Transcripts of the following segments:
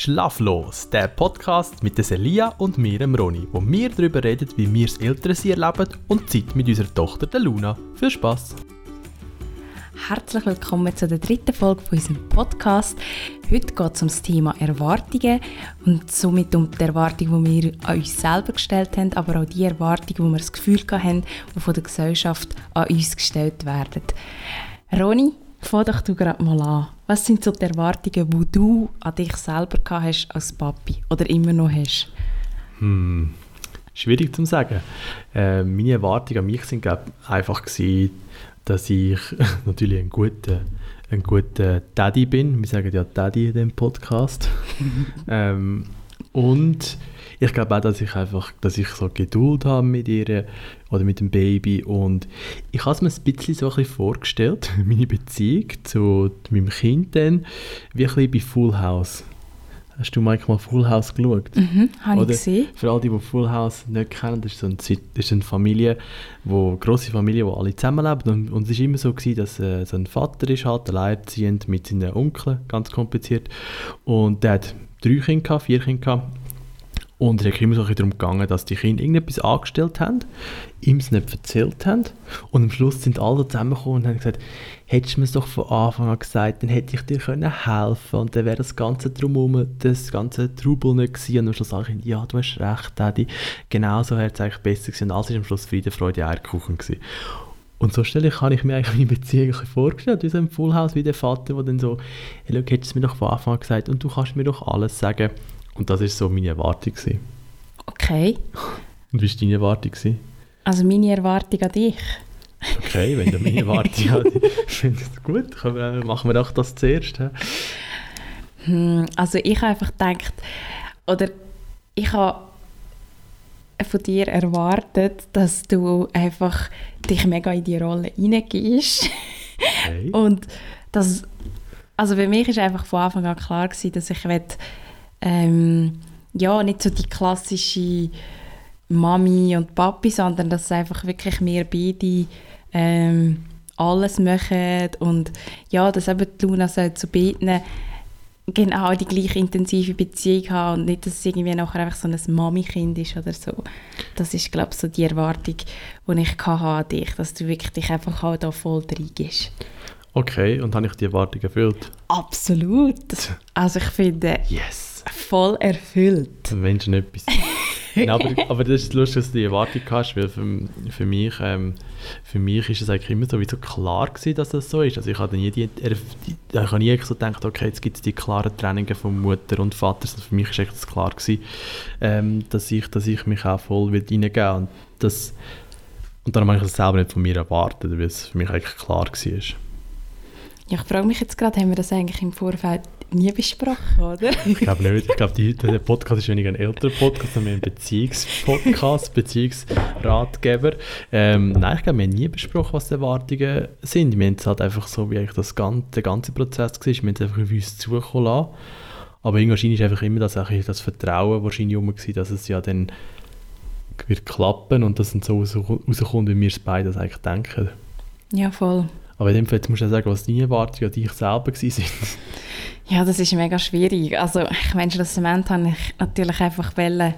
Schlaflos, der Podcast mit der Celia und mir, dem Roni, wo wir darüber reden, wie wir das Elternsein erleben und Zeit mit unserer Tochter, der Luna. Viel Spaß! Herzlich willkommen zu der dritten Folge von unserem Podcast. Heute geht es um das Thema Erwartungen und somit um die Erwartungen, die wir an uns selber gestellt haben, aber auch die Erwartungen, die wir das Gefühl haben, die von der Gesellschaft an uns gestellt werden. Roni, fang doch du gerade mal an. Was sind so die Erwartungen, die du an dich selber gehabt hast als Papi oder immer noch hast? Hm, schwierig zu sagen. Äh, meine Erwartungen an mich sind glaub, einfach gewesen, dass ich natürlich ein guter, ein guter Daddy bin. Wir sagen ja Daddy in dem Podcast. ähm, und ich glaube auch, dass ich einfach, dass ich so Geduld habe mit ihr oder mit dem Baby und ich habe es mir ein bisschen so ein bisschen vorgestellt, meine Beziehung zu meinem Kind dann, wie ein bisschen bei Full House. Hast du manchmal Full House geschaut? Mhm, habe ich gesehen. Für alle, die Full House nicht kennen, das ist so eine, das ist eine Familie, wo, grosse Familie, wo alle zusammenleben. Und, und es war immer so, gewesen, dass äh, so ein Vater ist, halt, alleinerziehend mit seinen Onkeln, ganz kompliziert. Und der hat drei Kinder, gehabt, vier Kinder gehabt. Und es ist immer so darum gegangen, dass die Kinder irgendetwas angestellt haben, ihm es nicht erzählt haben. Und am Schluss sind alle zusammengekommen und haben gesagt, hättest du mir es doch von Anfang an gesagt, dann hätte ich dir können helfen und dann wäre das ganze Drumherum, das ganze Trubel nicht gewesen. Und am Schluss sage ich, ja, du hast recht, Daddy. Genau so hätte es eigentlich besser gewesen. Und alles war am Schluss Friede, Freude, Eierkuchen gewesen. Und so stelle ich, habe ich mir eigentlich meine Beziehung vorgestellt, wie so ein Full House, wie der Vater, der dann so, hey, look, hättest du mir doch von Anfang an gesagt und du kannst mir doch alles sagen. Und das war so meine Erwartung. Gewesen. Okay. Und wie war deine Erwartung? Gewesen? Also meine Erwartung an dich? Okay, wenn du meine Erwartung hast, finde ich gut. Wir, machen wir doch das zuerst. Hm, also ich habe einfach gedacht, oder ich habe von dir erwartet, dass du einfach dich mega in die Rolle hineingehst. Okay. Und das, also für mich ist einfach von Anfang an klar gewesen, dass ich will, ähm, ja, nicht so die klassische Mami und Papi, sondern dass einfach wirklich wir beide ähm, alles machen und ja, dass eben die Luna soll zu beiden genau die gleiche intensive Beziehung haben und nicht, dass es irgendwie nachher einfach so ein Mami-Kind ist oder so. Das ist, glaube ich, so die Erwartung, die ich an dich, dass du wirklich dich einfach auch da voll reingehst. Okay, und habe ich die Erwartung erfüllt? Absolut. Also ich finde... Yes voll erfüllt. Menschen etwas. Nein, aber, aber das ist lustig, dass du die Erwartung hast, weil für, für, mich, ähm, für mich ist es eigentlich immer so, wie so klar gewesen, dass das so ist. Also ich habe nie, die, ich habe nie so gedacht, okay, jetzt gibt es die klaren Trennungen von Mutter und Vater. Also für mich ist echt klar gewesen, ähm, dass, ich, dass ich mich auch voll reingeben will. Und, das, und darum habe ich das selber nicht von mir erwartet, weil es für mich eigentlich klar war. Ja, ich frage mich jetzt gerade, haben wir das eigentlich im Vorfeld nie besprochen, oder? ich glaube nicht. Ich glaube, der Podcast ist weniger ein älterer Podcast, sondern ein Beziehungspodcast, Beziehungsratgeber. Ähm, nein, ich glaube, wir haben nie besprochen, was die Erwartungen sind. Wir haben es halt einfach so, wie eigentlich das ganze, der ganze Prozess war, wir haben es einfach auf uns zukommen lassen. Aber irgendwie ist einfach immer das, das Vertrauen wahrscheinlich rum gewesen, dass es ja dann wird klappen und dass es so rauskommt, wie wir es beide eigentlich denken. Ja, voll. Aber in dem Fall musst du ja sagen, was deine Erwartungen an dich selber waren. Ja, das ist mega schwierig. Also ich meine, schlussendlich habe ich natürlich einfach wollen,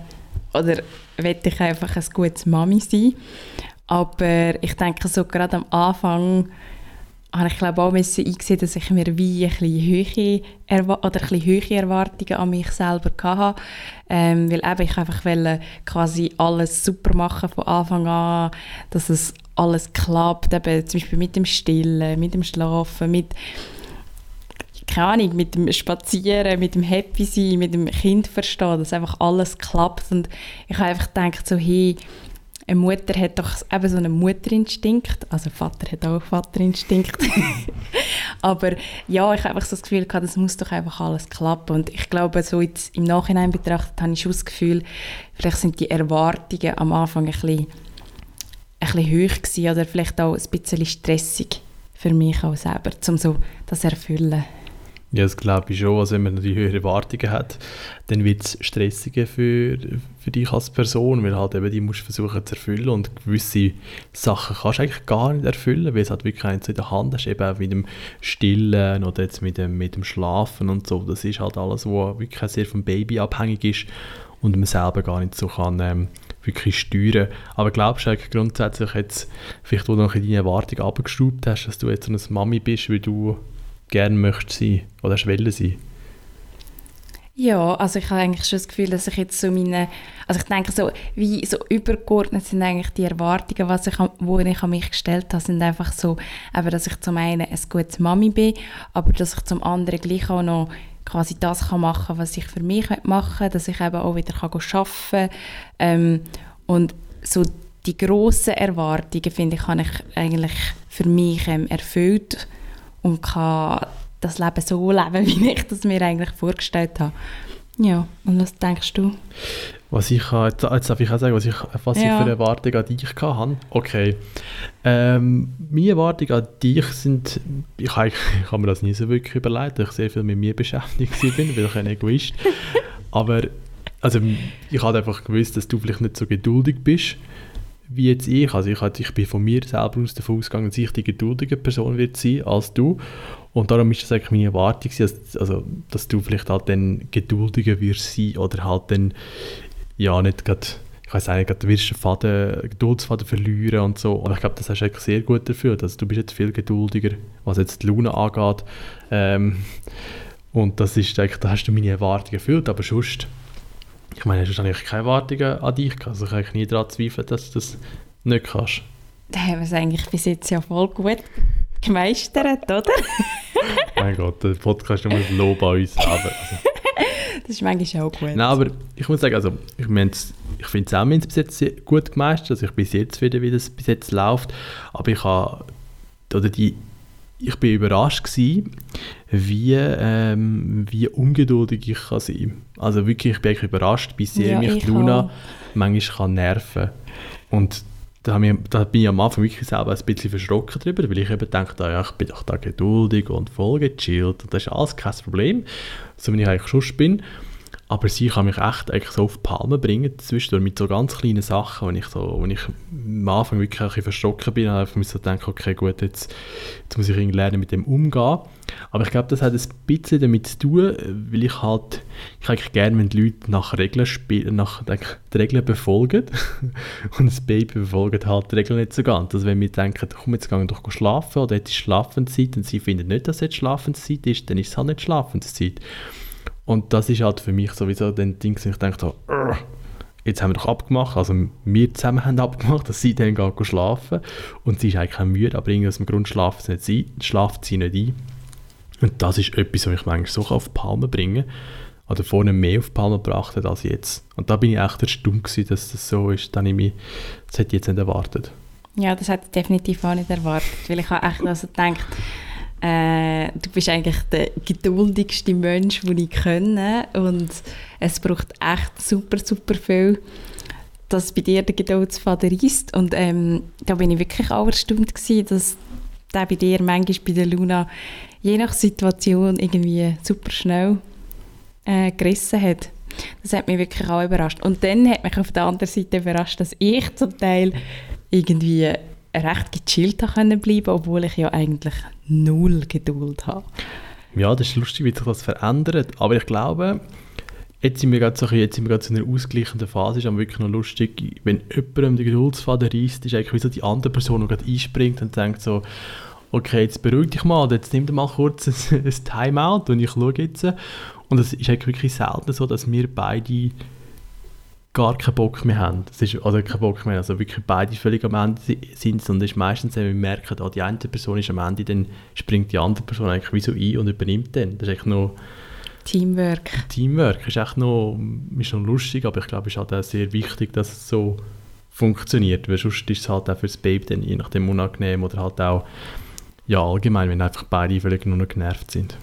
oder wollte ich einfach ein gutes Mami sein. Aber ich denke, so gerade am Anfang habe ich glaube auch müssen eingesehen, dass ich mir wie ein bisschen höhere, oder ein bisschen Erwartungen an mich selber hatte. Ähm, weil eben ich einfach wollte quasi alles super machen von Anfang an, dass es alles klappt, eben zum Beispiel mit dem Stillen, mit dem Schlafen, mit keine Ahnung, mit dem Spazieren, mit dem Happy sein, mit dem Kind verstehen, dass einfach alles klappt. Und ich habe einfach gedacht, so, hey, eine Mutter hat doch eben so einen Mutterinstinkt, also Vater hat auch einen Vaterinstinkt. Aber ja, ich habe einfach so das Gefühl gehabt, das muss doch einfach alles klappen. Und ich glaube, so jetzt im Nachhinein betrachtet, habe ich schon das Gefühl, vielleicht sind die Erwartungen am Anfang ein bisschen, ein bisschen hoch gewesen oder vielleicht auch ein bisschen stressig für mich auch selber, um so das erfüllen. Ja, das glaube ich schon. Also wenn man die höhere Erwartungen hat, dann wird es stressiger für, für dich als Person, weil halt eben die musst versuchen zu erfüllen und gewisse Sachen kannst du eigentlich gar nicht erfüllen, weil es halt wirklich eins in der Hand hast, eben auch mit dem Stillen oder jetzt mit dem, mit dem Schlafen und so. Das ist halt alles, was wirklich sehr vom Baby abhängig ist und man selber gar nicht so kann ähm, wirklich steuern. Aber glaubst du eigentlich grundsätzlich jetzt, vielleicht wo du noch in deine Erwartungen abgeschraubt hast, dass du jetzt so eine Mami bist, wie du gerne möchtest sein oder schwelle sein? Ja, also ich habe eigentlich schon das Gefühl, dass ich jetzt so meine, also ich denke so, wie so übergeordnet sind eigentlich die Erwartungen, was ich, wo ich an mich gestellt habe, sind einfach so, eben, dass ich zum einen eine gute Mami bin, aber dass ich zum anderen gleich auch noch quasi das kann machen was ich für mich machen dass ich eben auch wieder kann arbeiten kann. Ähm, und so die grossen Erwartungen, finde ich, habe ich eigentlich für mich ähm, erfüllt und kann das Leben so leben, wie ich das mir eigentlich vorgestellt habe. Ja, und was denkst du? Was ich, jetzt, jetzt darf ich auch sagen, was ich, was ja. ich für Erwartungen an dich hatte. Okay. Ähm, meine Erwartungen an dich sind, ich, ich, ich habe mir das nie so wirklich überlegt, weil ich sehr viel mit mir beschäftigt bin, weil ich ein Egoist. Aber also, ich hatte einfach gewusst, dass du vielleicht nicht so geduldig bist wie jetzt ich. Also ich, ich bin von mir selber aus davon ausgegangen, dass ich die geduldige Person wird sein als du. Und darum ist das eigentlich meine Erwartung, dass, also, dass du vielleicht halt dann geduldiger wirst sein oder halt dann, ja, nicht gerade, ich weiß nicht, gerade wirst du Faden, Geduldsfaden verlieren und so. Aber ich glaube, das hast du eigentlich sehr gut dafür. Also du bist jetzt viel geduldiger, was jetzt die Luna angeht. Ähm, und das ist eigentlich, da hast du meine Erwartungen erfüllt, aber sonst ich meine, hast du eigentlich keine Erwartungen an dich gehabt? Also ich kann nie daran zweifeln, dass du das nicht kannst. Da haben wir es eigentlich bis jetzt ja voll gut gemeistert, oder? mein Gott, der Podcast ist immer ein Lob an uns selber. Also. Das ist manchmal auch gut. Nein, aber ich muss sagen, also ich, ich finde es auch bis jetzt gut gemeistert. Also ich bin sehr zufrieden, wie das bis jetzt läuft. Aber ich habe, oder die ich bin überrascht gewesen, wie, ähm, wie ungeduldig ich kann sein kann. Also wirklich, ich bin überrascht, wie sehr ja, mich Luna auch. manchmal kann nerven Und da, ich, da bin ich am Anfang wirklich selber ein bisschen verschrocken darüber, weil ich eben dachte, ja, ich bin doch da geduldig und voll gechillt und das ist alles kein Problem, so wie ich eigentlich schon bin. Aber sie kann mich echt eigentlich so auf die Palme bringen, zwischendurch mit so ganz kleinen Sachen, wenn ich, so, wenn ich am Anfang wirklich ein bisschen verschrocken bin, habe ich so gedacht, okay, gut, jetzt, jetzt muss ich irgendwie lernen, mit dem umgehen. Aber ich glaube, das hat ein bisschen damit zu tun, weil ich halt, ich eigentlich gerne, wenn die Leute nach Regeln spielen, nach die Regeln befolgen und das Baby befolgt halt die Regeln nicht so ganz. Also wenn wir denken, komm, jetzt gehen wir doch schlafen oder jetzt ist Schlafenszeit und sie finden nicht, dass jetzt Schlafenszeit ist, dann ist es halt nicht Schlafenszeit. Und das ist halt für mich sowieso ein Ding, ich denke so, jetzt haben wir doch abgemacht, also wir zusammen haben abgemacht, dass sie dann geht schlafen und sie ist eigentlich auch müde, aber irgendwie aus dem Grund schlaft sie nicht ein, schlaft sie nicht ein. Und das ist etwas, was ich manchmal so auf die Palme bringe oder vorne mehr auf die Palme gebracht hat als jetzt. Und da bin ich echt erstaunt dass das so ist, dass ich mich, das hätte ich jetzt nicht erwartet. Ja, das hätte ich definitiv auch nicht erwartet, weil ich habe echt also gedacht, äh, du bist eigentlich der geduldigste Mensch, den ich kenne und es braucht echt super, super viel, dass bei dir der Geduldsfaden reist und ähm, da bin ich wirklich auch erstaunt dass der bei dir manchmal bei der Luna je nach Situation irgendwie super schnell äh, gerissen hat. Das hat mich wirklich auch überrascht. Und dann hat mich auf der anderen Seite überrascht, dass ich zum Teil irgendwie recht gechillt können bleiben, obwohl ich ja eigentlich null Geduld habe. Ja, das ist lustig, wie sich das verändert. Aber ich glaube, jetzt sind wir gerade so, in einer ausgleichenden Phase. ist aber wirklich noch lustig, wenn jemandem die Geduldsfaden reißt, ist eigentlich wie so die andere Person, die gerade einspringt und denkt so, okay, jetzt beruhig dich mal, jetzt nimm dir mal kurz ein, ein Timeout und ich schaue jetzt. Und es ist eigentlich wirklich selten so, dass wir beide gar keinen Bock mehr haben. Das ist, also keinen Bock mehr, also wirklich beide völlig am Ende sind und es ist meistens, wenn wir merken, oh, die eine Person ist am Ende, dann springt die andere Person eigentlich wie so ein und übernimmt dann. Das ist echt noch... Teamwork. Teamwork ist echt noch, ist noch lustig, aber ich glaube, es ist halt auch sehr wichtig, dass es so funktioniert, weil sonst ist es halt auch für das Baby dann je nachdem unangenehm oder halt auch ja, allgemein, wenn einfach beide völlig nur noch genervt sind.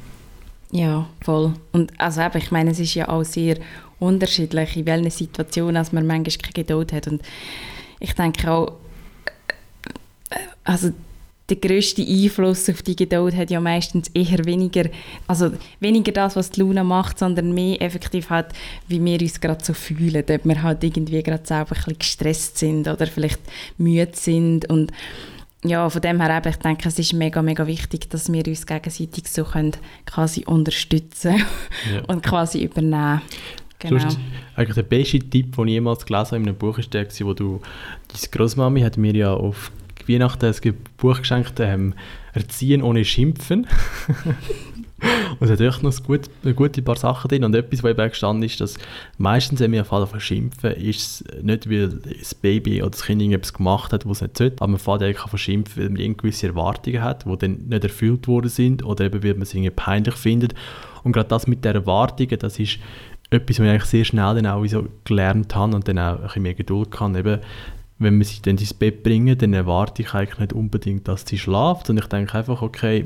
Ja, voll. Und also eben, ich meine, es ist ja auch sehr unterschiedlich, in welchen Situationen man manchmal keine Geduld hat. Und ich denke auch, äh, also der grösste Einfluss auf die Geduld hat ja meistens eher weniger, also weniger das, was die Luna macht, sondern mehr effektiv halt, wie wir uns gerade so fühlen, ob wir halt irgendwie gerade selber ein bisschen gestresst sind oder vielleicht müde sind und ja, von dem her eben, ich denke, es ist mega, mega wichtig, dass wir uns gegenseitig so können quasi unterstützen ja. und quasi übernehmen. Genau. Sonst, eigentlich der beste Tipp, den ich jemals gelesen habe in einem Buch, ist der, wo du, deine Großmami hat mir ja auf Weihnachten ein Buch geschenkt, ähm, Erziehen ohne Schimpfen. und hat echt noch gut, eine gute paar Sachen drin. Und etwas, was eben gestanden ist, dass meistens, wenn wir jeden Fall schimpfen, ist es nicht, weil das Baby oder das Kind irgendetwas gemacht hat, was es nicht sollte, aber man fängt eigentlich an schimpfen, weil man gewisse Erwartungen hat, die dann nicht erfüllt worden sind oder eben, weil man es irgendwie peinlich findet. Und gerade das mit der Erwartungen, das ist etwas, was ich eigentlich sehr schnell dann auch so gelernt habe und dann auch ein bisschen mehr Geduld kann. Eben, wenn wir sie dann ins Bett bringen, dann erwarte ich eigentlich nicht unbedingt, dass sie schlaft. Und ich denke einfach, okay,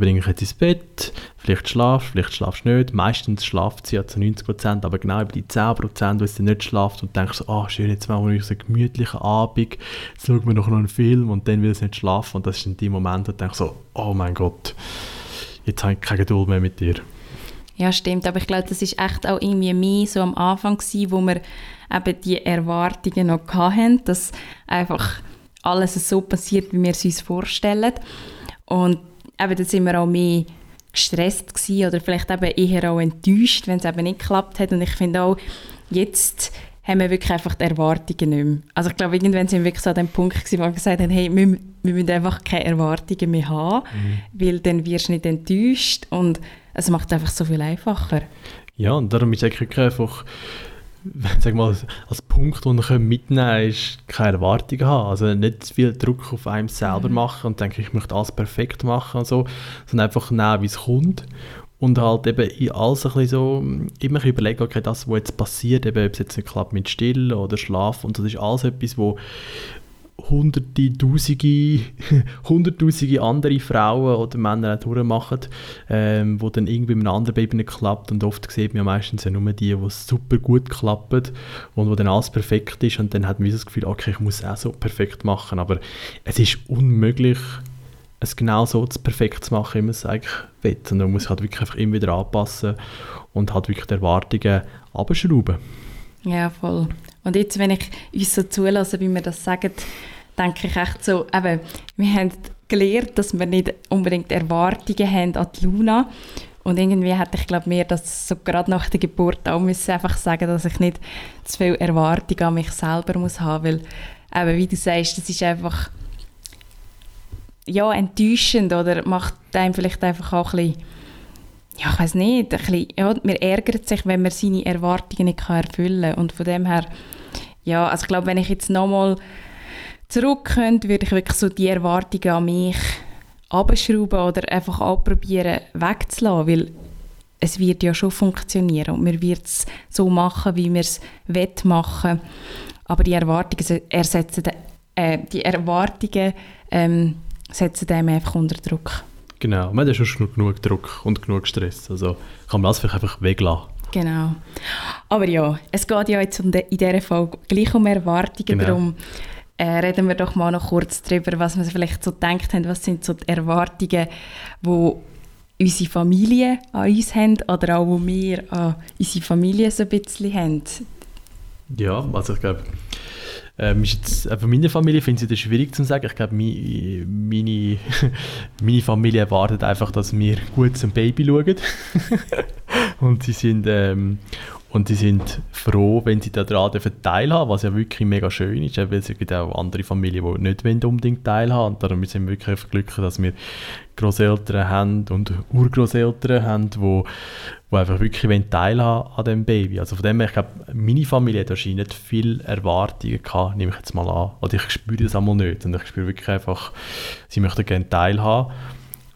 bringe ich jetzt ins Bett, vielleicht schlaft, vielleicht schlafst du nicht. Meistens schlaft sie ja zu 90%, aber genau über die 10%, wo sie nicht schlaft und denkst so, ah, oh, schön, jetzt machen wir so einen gemütlichen Abend, jetzt schauen wir noch einen Film und dann will sie nicht schlafen. Und das ist in dem Moment, wo du denkst so, oh mein Gott, jetzt habe ich keine Geduld mehr mit dir. Ja, stimmt. Aber ich glaube, das ist echt auch irgendwie mehr so am Anfang gewesen, wo wir eben die Erwartungen noch hatten, dass einfach alles so passiert, wie wir es uns vorstellen. Und eben, da sind wir auch mehr gestresst gewesen oder vielleicht eben eher auch enttäuscht, wenn es eben nicht geklappt hat. Und ich finde auch, jetzt haben wir wirklich einfach die Erwartungen nicht mehr. Also ich glaube, irgendwann sind wir wirklich so an dem Punkt gewesen, wo wir gesagt haben, hey, wir, wir müssen einfach keine Erwartungen mehr haben, mhm. weil dann wirst du nicht enttäuscht und es macht einfach so viel einfacher. Ja, und darum ist eigentlich einfach, sag mal, als Punkt, den wir mitnehmen können, ist keine Erwartungen haben. Also nicht zu viel Druck auf einem selber mhm. machen und denke, ich möchte alles perfekt machen und so, sondern einfach nehmen, wie es kommt. Und halt eben in alles ein bisschen so, immer überlegen, okay, das, was jetzt passiert, eben, ob es jetzt nicht klappt mit Still oder Schlaf, und das ist alles etwas, wo hunderte, tausende, hunderttausende andere Frauen oder Männer auch durchmachen, ähm, wo dann irgendwie mit einem anderen Baby nicht klappt und oft sieht man ja meistens ja nur die, es super gut klappt und wo dann alles perfekt ist und dann hat man das Gefühl, okay, ich muss es auch so perfekt machen, aber es ist unmöglich, es genau so perfekt zu machen, wie man es eigentlich will, und man muss halt wirklich einfach immer wieder anpassen und halt wirklich die Erwartungen abschrauben. Ja, voll. Und jetzt, wenn ich uns so zulasse, wie wir das sagen, denke ich echt so, eben, wir haben gelernt, dass wir nicht unbedingt Erwartungen haben an die Luna. Und irgendwie hätte ich glaube mir das so gerade nach der Geburt auch müssen einfach sagen, dass ich nicht zu viel Erwartung an mich selber muss haben, weil eben, wie du sagst, das ist einfach ja, enttäuschend oder macht einem vielleicht einfach auch ein bisschen ja, ich weiß nicht, ein bisschen, ja, man ärgert sich, wenn man seine Erwartungen nicht erfüllen kann. Und von dem her, ja, also ich glaube, wenn ich jetzt nochmal zurück könnte, würde ich wirklich so die Erwartungen an mich abschrauben oder einfach ausprobieren wegzulassen, weil es wird ja schon funktionieren und wir wird es so machen, wie wir es machen aber die Erwartungen ersetzen, äh, die Erwartungen ähm, setzen dem einfach unter Druck. Genau, man hat ja schon genug Druck und genug Stress, also kann man das vielleicht einfach weglassen. Genau. Aber ja, es geht ja jetzt um de, in dieser Folge gleich um Erwartungen, genau. darum äh, reden wir doch mal noch kurz darüber, was wir vielleicht so gedacht haben, was sind so die Erwartungen, die unsere Familie an uns haben oder auch, wo wir an unsere Familie so ein bisschen haben. Ja, also ich glaube, ähm, ist jetzt, äh, von meiner Familie finde ich es schwierig zu sagen. Ich glaube, meine, meine, meine Familie erwartet einfach, dass wir gut zum Baby schauen. und sie sind ähm, und sie sind froh, wenn sie daran teilhaben was ja wirklich mega schön ist, weil es gibt auch andere Familien, die nicht unbedingt teilhaben Und darum sind wir wirklich glücklich, dass wir Großeltern haben und Urgroßeltern haben, die die einfach wirklich teilhaben an dem Baby. Also von dem her, ich glaube, meine Familie hat wahrscheinlich nicht viel Erwartungen gehabt, nehme ich jetzt mal an. Oder ich spüre das einmal nicht. Und ich spüre wirklich einfach, sie möchten gerne teilhaben.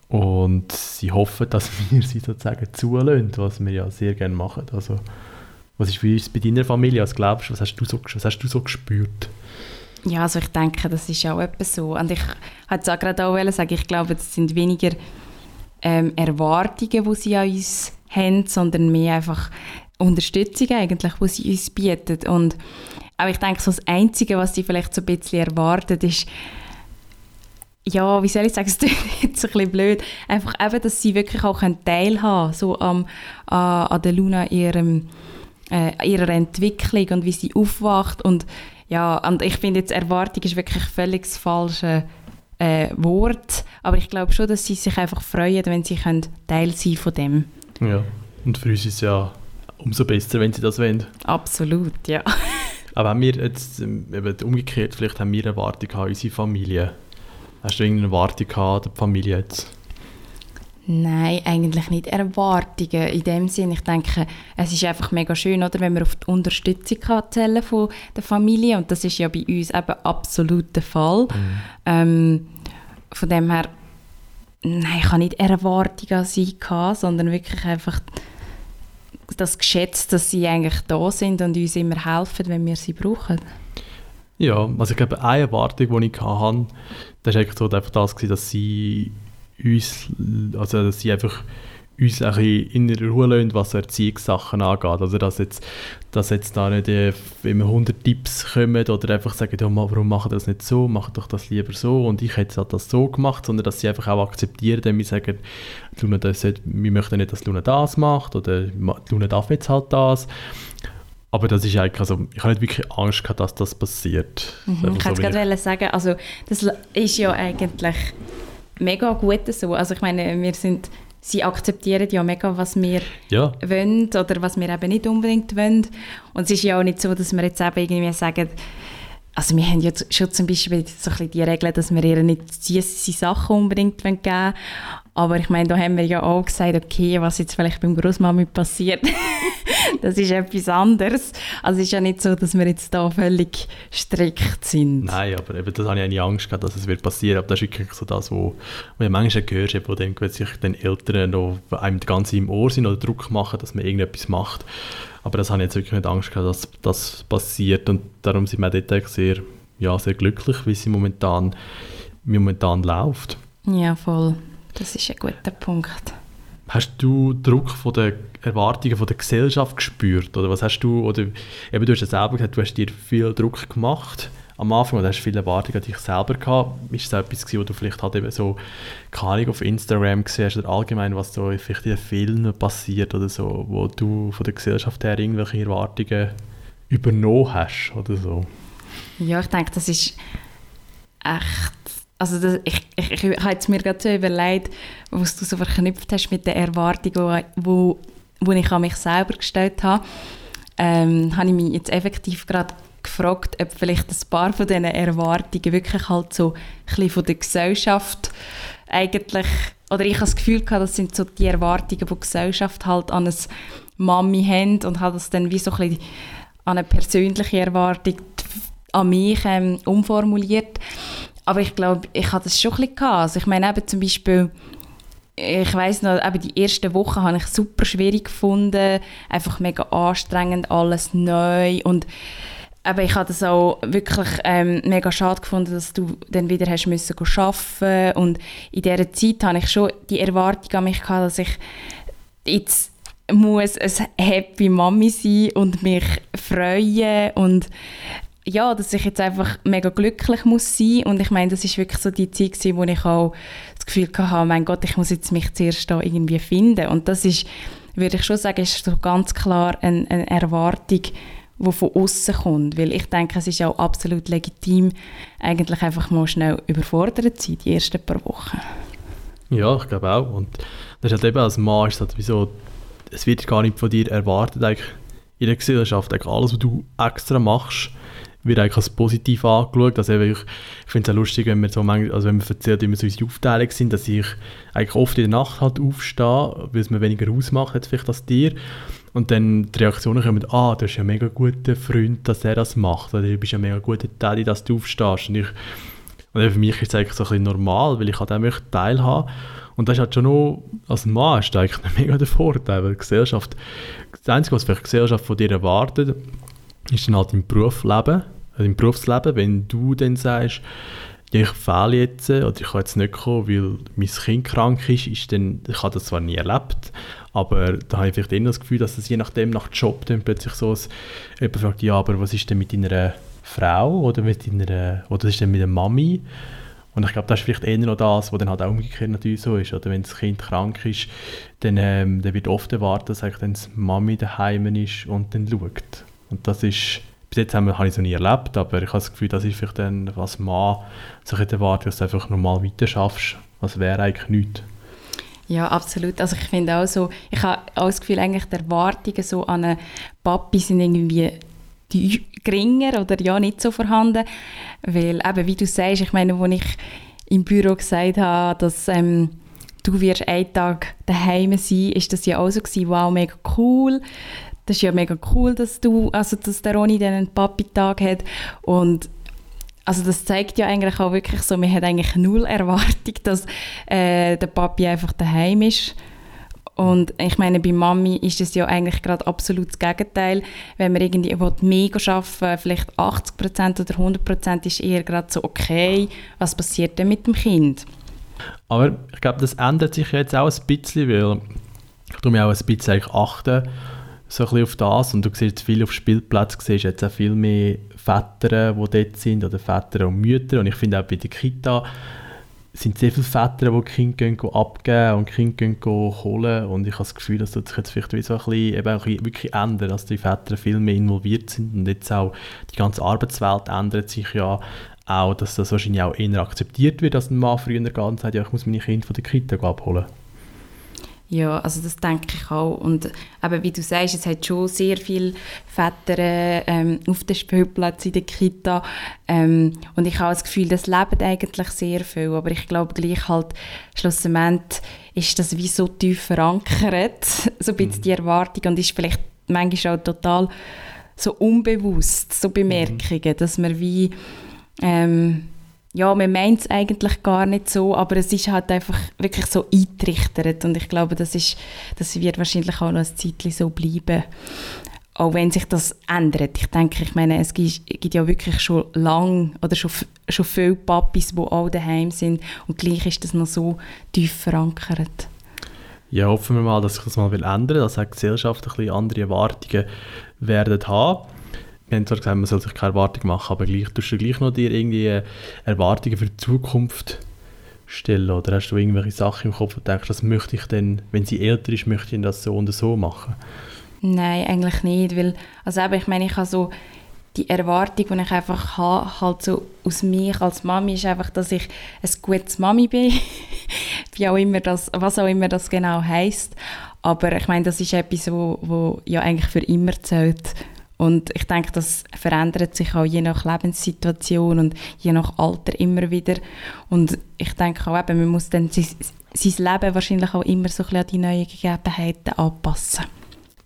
Und sie hoffen, dass wir sie sozusagen zulassen, was wir ja sehr gerne machen. Also was ist für uns bei deiner Familie? Was glaubst du, was hast du so, was hast du so gespürt? Ja, also ich denke, das ist auch etwas so. Und ich wollte es gerade auch sagen, ich glaube, es sind weniger ähm, Erwartungen, die sie an uns haben, sondern mehr einfach Unterstützung eigentlich, die sie uns bieten. Und auch ich denke, so das Einzige, was sie vielleicht so ein bisschen erwartet, ist, ja, wie soll ich sagen, es klingt jetzt ein bisschen blöd, einfach eben, dass sie wirklich auch teilhaben können, so am, an, an der Luna ihrem, äh, ihrer Entwicklung und wie sie aufwacht und ja, und ich finde jetzt Erwartung ist wirklich völlig das falsche äh, Wort, aber ich glaube schon, dass sie sich einfach freuen, wenn sie können Teil sein von dem. Ja, und für uns ist es ja umso besser, wenn sie das wollen. Absolut, ja. Aber haben wir jetzt, ähm, eben umgekehrt, vielleicht haben wir Erwartungen an unsere Familie. Hast du irgendeine Erwartung an die Familie jetzt? Nein, eigentlich nicht Erwartungen in dem Sinn. Ich denke, es ist einfach mega schön, oder, wenn man auf die Unterstützung kann zählen von der Familie und das ist ja bei uns eben absolut der Fall. Mhm. Ähm, von dem her, nein, ich habe nicht Erwartungen an sie gehabt, sondern wirklich einfach das geschätzt, dass sie eigentlich da sind und uns immer helfen, wenn wir sie brauchen. Ja, also ich glaube, eine Erwartung, die ich hatte, das war eigentlich so einfach das, dass sie uns, also dass sie einfach uns ein bisschen in Ruhe lassen, was Erziehungssachen angeht. Also dass jetzt, dass jetzt da nicht immer 100 Tipps kommen oder einfach sagen, ja, warum machen das nicht so, machen doch das lieber so und ich hätte das so gemacht, sondern dass sie einfach auch akzeptieren, wenn wir sagen, Luna, das, wir möchten nicht, dass Luna das macht oder Luna darf jetzt halt das. Aber das ist eigentlich, also ich habe nicht wirklich Angst gehabt, dass das passiert. Mhm, ich wollte so gerade sagen, also das ist ja eigentlich mega gut so. Also ich meine, wir sind, sie akzeptieren ja mega, was wir ja. wollen oder was wir eben nicht unbedingt wollen. Und es ist ja auch nicht so, dass wir jetzt eben irgendwie sagen, also wir haben ja schon zum Beispiel so ein bisschen die Regel, dass wir ihr nicht süße Sachen unbedingt geben wollen. Aber ich meine, da haben wir ja auch gesagt, okay, was jetzt vielleicht beim Großmami passiert, das ist etwas anderes. Also es ist ja nicht so, dass wir jetzt da völlig strikt sind. Nein, aber eben, das habe ich eine Angst gehabt, dass es wird passieren. Aber das ist wirklich so das, wo, wo ich manchmal gehört wo dann sich den Eltern noch einem ganz im Ohr sind oder Druck machen, dass man irgendetwas macht. Aber das habe ich jetzt wirklich nicht Angst gehabt, dass das passiert. Und darum sind wir dort sehr, ja, sehr glücklich, wie sie momentan, momentan läuft. Ja, voll. Das ist ein guter Punkt. Hast du Druck von den Erwartungen von der Gesellschaft gespürt? Oder was hast du, oder eben du hast ja selber gesagt, du hast dir viel Druck gemacht am Anfang oder hast viele Erwartungen an dich selber gehabt? Ist das etwas gewesen, wo du vielleicht halt eben so, keine auf Instagram gesehen hast oder allgemein, was so vielleicht in Filmen passiert oder so, wo du von der Gesellschaft her irgendwelche Erwartungen übernommen hast oder so? Ja, ich denke, das ist echt also das, ich, ich, ich, habe jetzt mir gerade so überlegt, was du so verknüpft hast mit den Erwartungen, wo, wo ich an mich selber gestellt habe, ähm, habe ich mich jetzt effektiv gerade gefragt, ob vielleicht ein paar von diesen Erwartungen wirklich halt so ein bisschen von der Gesellschaft eigentlich, oder ich habe das Gefühl gehabt, das sind so die Erwartungen, die die Gesellschaft halt an eine Mami hat und hat das dann wie so ein bisschen an eine persönliche Erwartung an mich ähm, umformuliert. Aber ich glaube, ich hatte das schon ein bisschen. Also ich meine eben zum Beispiel, ich weiß noch, eben die ersten Wochen habe ich super schwierig gefunden, einfach mega anstrengend, alles neu. Und aber ich habe das auch wirklich ähm, mega schade gefunden, dass du dann wieder hast müssen arbeiten. Und in dieser Zeit habe ich schon die Erwartung an mich gehabt, dass ich jetzt muss eine happy Mami sein und mich freuen. Und ja, dass ich jetzt einfach mega glücklich muss sein. Und ich meine, das ist wirklich so die Zeit gewesen, wo ich auch das Gefühl hatte, mein Gott, ich muss jetzt mich zuerst da irgendwie finden. Und das ist, würde ich schon sagen, ist so ganz klar eine, eine Erwartung, die von außen kommt, weil ich denke, es ist auch absolut legitim, eigentlich einfach mal schnell überfordert zu sein, die ersten paar Wochen. Ja, ich glaube auch. Und das ist halt eben als Mann ist halt wieso, es wird gar nicht von dir erwartet, eigentlich in der Gesellschaft, eigentlich alles, was du extra machst, wird eigentlich als positiv angeschaut. Also ich, finde es auch lustig, wenn man so manchmal, also wenn man erzählt, wie wir so unsere Aufteilung sind, dass ich eigentlich oft in der Nacht halt aufstehe, weil es mir weniger ausmacht jetzt vielleicht als dir. Und dann die Reaktionen kommen, ah, du bist ja ein mega guter Freund, dass er das macht. Oder du bist ja ein mega guter Daddy, dass du aufstehst. Und, ich, und für mich ist es eigentlich so ein bisschen normal, weil ich an dem teilhaben Und das ist halt schon noch, als Mann ist das eigentlich mega der Vorteil, weil die Gesellschaft, das Einzige, was vielleicht die Gesellschaft von dir erwartet, ist dann halt im Berufsleben, also im Berufsleben, wenn du dann sagst, ja, ich fehle jetzt oder ich kann jetzt nicht kommen, weil mein Kind krank ist, ist dann, ich habe das zwar nie erlebt, aber da habe ich vielleicht immer das Gefühl, dass es je nachdem nach Job dann plötzlich so ist, jemand fragt, ja, aber was ist denn mit deiner Frau oder mit deiner, oder was ist denn mit der Mami? Und ich glaube, das ist vielleicht eher noch das, was dann halt auch umgekehrt natürlich so ist. Oder wenn das Kind krank ist, dann, ähm, dann wird oft erwartet, dass eigentlich dann die Mami daheim ist und dann schaut. Und das ist, bis jetzt habe ich es noch nie erlebt, aber ich habe das Gefühl, das ist vielleicht dann, was Mann sich erwartet, dass du einfach normal weiter schaffst. Das wäre eigentlich nichts. Ja, absolut. Also ich finde auch so, ich habe auch das Gefühl, eigentlich die Erwartungen so an einen Papi sind irgendwie die geringer oder ja nicht so vorhanden, weil eben, wie du sagst, ich meine, als ich im Büro gesagt habe, dass ähm, du wirst einen Tag daheim sein, ist das ja auch so gewesen, wow, mega cool. Das ist ja mega cool, dass du, also dass der Ronny dann einen Papi-Tag hat und also das zeigt ja eigentlich auch wirklich so, man hat eigentlich null Erwartung, dass äh, der Papi einfach daheim ist. Und ich meine, bei Mami ist es ja eigentlich gerade absolut das Gegenteil. Wenn man irgendwie mega arbeiten vielleicht 80% oder 100% ist eher gerade so, okay, was passiert denn mit dem Kind? Aber ich glaube, das ändert sich jetzt auch ein bisschen, weil ich tue mir auch ein bisschen achten, so ein auf das und du siehst viel auf Spielplatz, siehst jetzt auch viel mehr Väter, die dort sind oder Väter und Mütter. Und ich finde auch bei der Kita sind sehr viele Väter, die die Kinder abgeben und die Kinder holen. Und ich habe das Gefühl, dass das sich jetzt vielleicht so ein bisschen, eben ein wirklich ändert, dass die Väter viel mehr involviert sind. Und jetzt auch die ganze Arbeitswelt ändert sich ja auch, dass das wahrscheinlich auch eher akzeptiert wird, dass ein Mann früher geht und sagt, ja, ich muss meine Kinder von der Kita abholen. Ja, also das denke ich auch. Und eben, wie du sagst, es hat schon sehr viele Väter ähm, auf dem Spielplatz in der Kita. Ähm, und ich habe das Gefühl, das leben eigentlich sehr viel. Aber ich glaube gleich halt, schlussendlich ist das wie so tief verankert, so ein bisschen die Erwartung und ist vielleicht manchmal auch total so unbewusst, so Bemerkungen, mhm. dass man wie ähm, ja, man meint es eigentlich gar nicht so, aber es ist halt einfach wirklich so eintrichtert und ich glaube, das, ist, das wird wahrscheinlich auch noch ein Zeitchen so bleiben. Auch wenn sich das ändert. Ich denke, ich meine, es gibt, ja wirklich schon lang oder schon, schon viele Papis, die auch daheim sind und gleich ist das noch so tief verankert. Ja, hoffen wir mal, dass sich das mal ändern will, dass die Gesellschaft ein bisschen andere Erwartungen werden haben haben zwar gesagt, man soll sich keine Erwartung machen, aber gleich, tust du gleich noch dir irgendwie äh, Erwartungen für die Zukunft stellen? Oder hast du irgendwelche Sachen im Kopf und denkst, das möchte ich denn, wenn sie älter ist, möchte ich das so und so machen? Nein, eigentlich nicht, weil, also eben, ich meine, ich habe so die Erwartung, die ich einfach habe, halt so aus mir als Mami, ist einfach, dass ich ein gutes Mami bin, wie auch immer das, was auch immer das genau heißt. Aber ich meine, das ist etwas, wo, wo ja eigentlich für immer zählt. Und ich denke, das verändert sich auch je nach Lebenssituation und je nach Alter immer wieder. Und ich denke auch eben, man muss dann sein, sein Leben wahrscheinlich auch immer so ein bisschen an die neuen Gegebenheiten anpassen.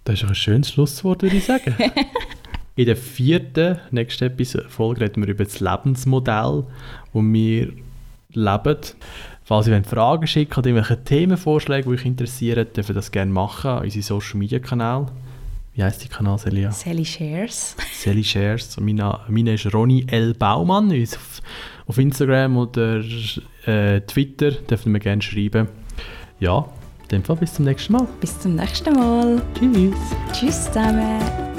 Das ist ein schönes Schlusswort, würde ich sagen. In der vierten, nächsten Episode, Folge reden wir über das Lebensmodell, wo wir leben. Falls ihr Fragen schicken oder irgendwelche Themenvorschläge, die euch interessieren, dürft ihr das gerne machen an unseren Social Media Kanal. Wie heißt die Kanal, Celia? Sally Shares. Sally Shares. Meine, meine ist Ronny L. Baumann. Auf, auf Instagram oder äh, Twitter dürfen wir gerne schreiben. Ja, in dem Fall bis zum nächsten Mal. Bis zum nächsten Mal. Tschüss. Tschüss zusammen.